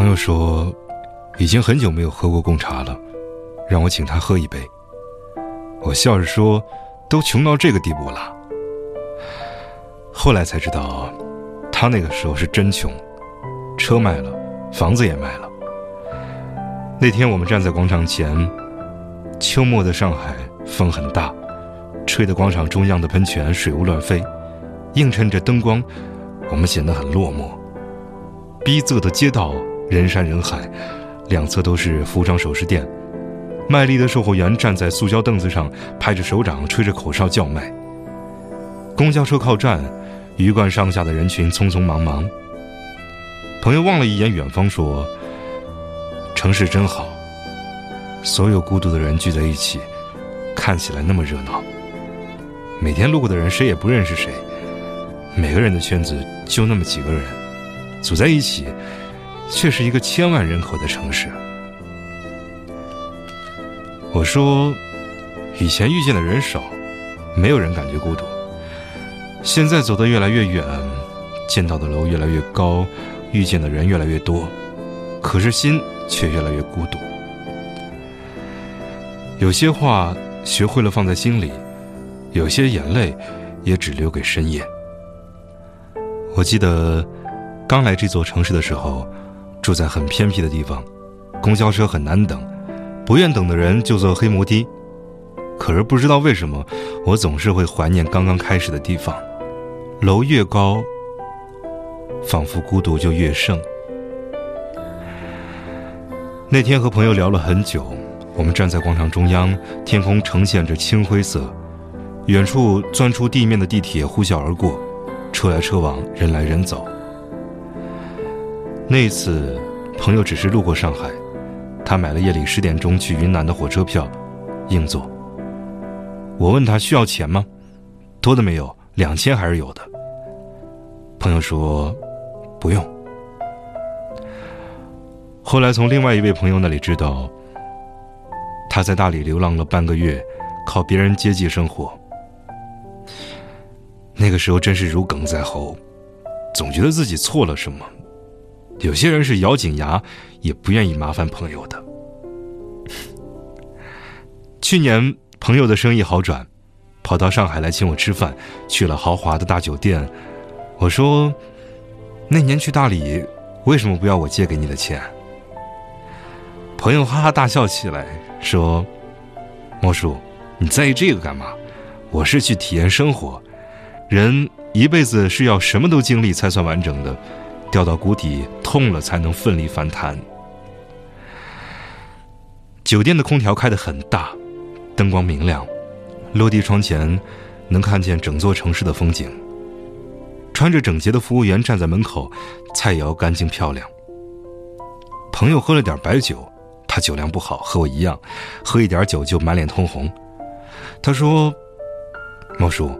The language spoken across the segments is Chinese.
朋友说，已经很久没有喝过贡茶了，让我请他喝一杯。我笑着说，都穷到这个地步了。后来才知道，他那个时候是真穷，车卖了，房子也卖了。那天我们站在广场前，秋末的上海风很大，吹得广场中央的喷泉水雾乱飞，映衬着灯光，我们显得很落寞。逼仄的街道，人山人海，两侧都是服装首饰店，卖力的售货员站在塑胶凳子上，拍着手掌，吹着口哨叫卖。公交车靠站。鱼贯上下的人群匆匆忙忙。朋友望了一眼远方，说：“城市真好，所有孤独的人聚在一起，看起来那么热闹。每天路过的人谁也不认识谁，每个人的圈子就那么几个人，组在一起，却是一个千万人口的城市。”我说：“以前遇见的人少，没有人感觉孤独。”现在走得越来越远，见到的楼越来越高，遇见的人越来越多，可是心却越来越孤独。有些话学会了放在心里，有些眼泪也只留给深夜。我记得刚来这座城市的时候，住在很偏僻的地方，公交车很难等，不愿等的人就坐黑摩的。可是不知道为什么，我总是会怀念刚刚开始的地方。楼越高，仿佛孤独就越盛。那天和朋友聊了很久，我们站在广场中央，天空呈现着青灰色，远处钻出地面的地铁呼啸而过，车来车往，人来人走。那一次，朋友只是路过上海，他买了夜里十点钟去云南的火车票，硬座。我问他需要钱吗？多的没有，两千还是有的。朋友说：“不用。”后来从另外一位朋友那里知道，他在大理流浪了半个月，靠别人接济生活。那个时候真是如鲠在喉，总觉得自己错了什么。有些人是咬紧牙也不愿意麻烦朋友的。去年朋友的生意好转，跑到上海来请我吃饭，去了豪华的大酒店。我说：“那年去大理，为什么不要我借给你的钱？”朋友哈哈大笑起来，说：“莫叔，你在意这个干嘛？我是去体验生活。人一辈子是要什么都经历才算完整的，掉到谷底痛了才能奋力反弹。”酒店的空调开得很大，灯光明亮，落地窗前能看见整座城市的风景。穿着整洁的服务员站在门口，菜肴干净漂亮。朋友喝了点白酒，他酒量不好，和我一样，喝一点酒就满脸通红。他说：“莫叔，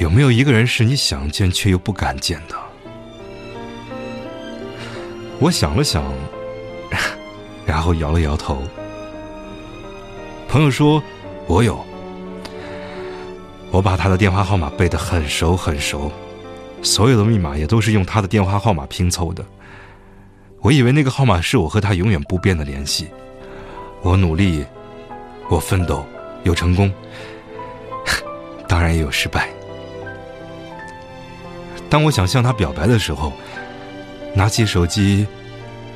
有没有一个人是你想见却又不敢见的？”我想了想，然后摇了摇头。朋友说：“我有。”我把他的电话号码背得很熟很熟，所有的密码也都是用他的电话号码拼凑的。我以为那个号码是我和他永远不变的联系。我努力，我奋斗，有成功，当然也有失败。当我想向他表白的时候，拿起手机，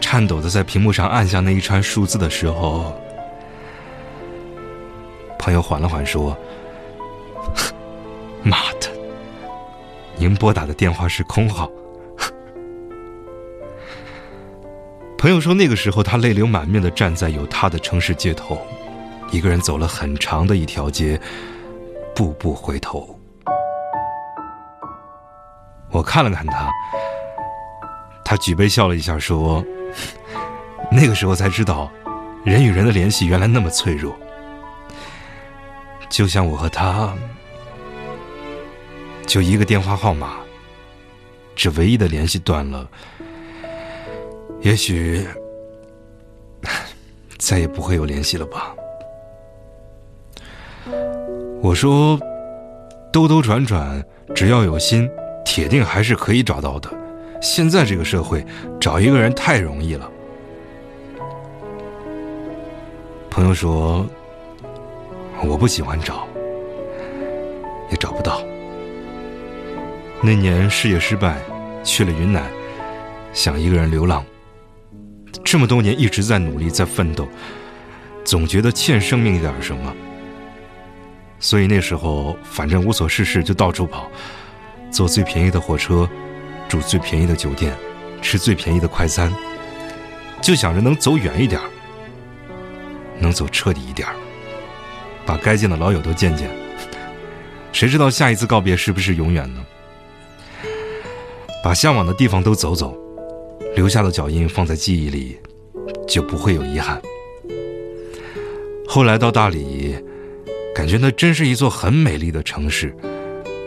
颤抖的在屏幕上按下那一串数字的时候，朋友缓了缓说。妈的！您拨打的电话是空号。朋友说，那个时候他泪流满面的站在有他的城市街头，一个人走了很长的一条街，步步回头。我看了看他，他举杯笑了一下，说：“那个时候才知道，人与人的联系原来那么脆弱，就像我和他。”就一个电话号码，这唯一的联系断了，也许再也不会有联系了吧。我说，兜兜转转，只要有心，铁定还是可以找到的。现在这个社会，找一个人太容易了。朋友说，我不喜欢找，也找不到。那年事业失败，去了云南，想一个人流浪。这么多年一直在努力，在奋斗，总觉得欠生命一点什么。所以那时候反正无所事事，就到处跑，坐最便宜的火车，住最便宜的酒店，吃最便宜的快餐，就想着能走远一点，能走彻底一点，把该见的老友都见见。谁知道下一次告别是不是永远呢？把向往的地方都走走，留下的脚印放在记忆里，就不会有遗憾。后来到大理。感觉那真是一座很美丽的城市，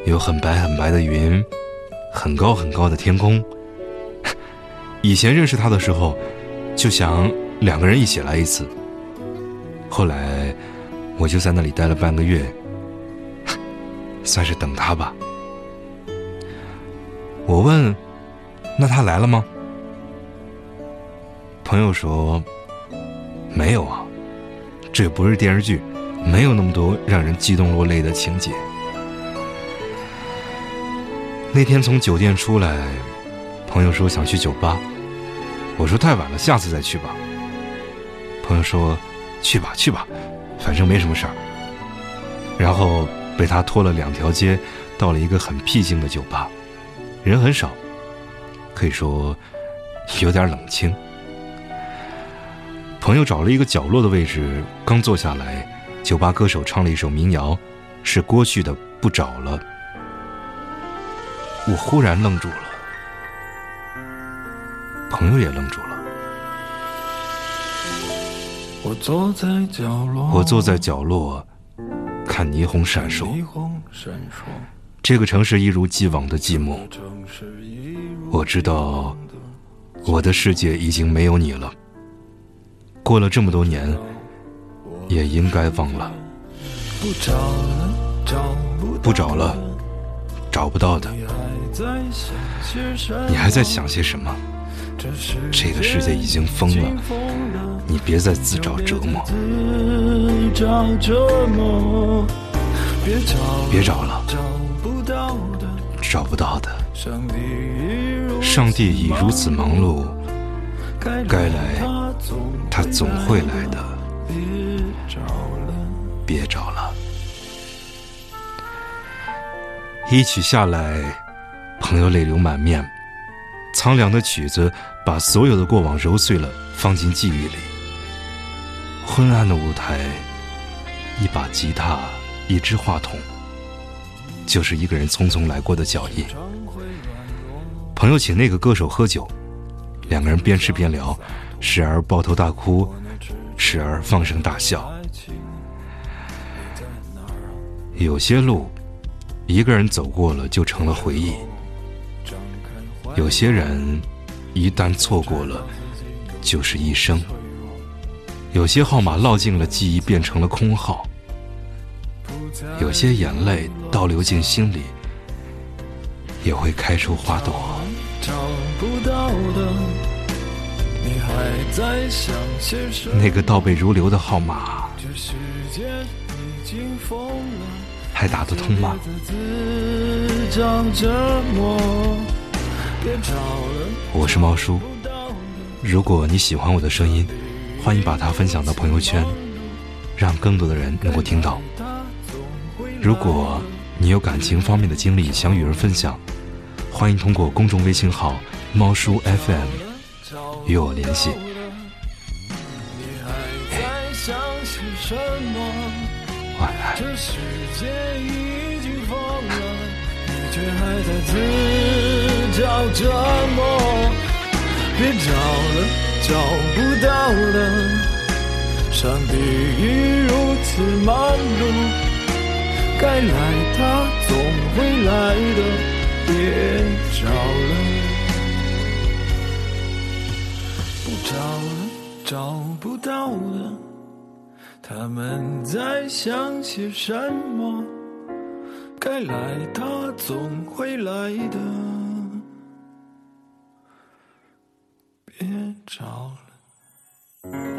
有很白很白的云，很高很高的天空。以前认识他的时候，就想两个人一起来一次。后来，我就在那里待了半个月，算是等他吧。我问：“那他来了吗？”朋友说：“没有啊，这不是电视剧。”没有那么多让人激动落泪的情节。那天从酒店出来，朋友说想去酒吧，我说太晚了，下次再去吧。朋友说去吧去吧，反正没什么事儿。然后被他拖了两条街，到了一个很僻静的酒吧，人很少，可以说有点冷清。朋友找了一个角落的位置，刚坐下来。酒吧歌手唱了一首民谣，是郭旭的《不找了》。我忽然愣住了，朋友也愣住了。我坐在角落，我坐在角落，看霓虹闪烁。霓虹闪烁这个城市一如既往的寂寞。我知道，我的世界已经没有你了。过了这么多年。也应该忘了，不找了，找找不到的。你还在想些什么？这个世界已经疯了，你别再自找折磨。别找了，找不到的。上帝已如此忙碌，该来，他总会来的。别找了。一曲下来，朋友泪流满面。苍凉的曲子把所有的过往揉碎了，放进记忆里。昏暗的舞台，一把吉他，一支话筒，就是一个人匆匆来过的脚印。朋友请那个歌手喝酒，两个人边吃边聊，时而抱头大哭，时而放声大笑。有些路，一个人走过了就成了回忆；有些人，一旦错过了，就是一生；有些号码烙进了记忆，变成了空号；有些眼泪倒流进心里，也会开出花朵。那个倒背如流的号码。还打得通吗？我是猫叔，如果你喜欢我的声音，欢迎把它分享到朋友圈，让更多的人能够听到。如果你有感情方面的经历想与人分享，欢迎通过公众微信号“猫叔 FM” 与我联系。晚安。这世界已经疯了，你却还在自找折磨。别找了，找不到了，上帝已如此忙碌。该来他总会来的，别找了，不找了，找不到了。他们在想些什么该来的总会来的。别找了。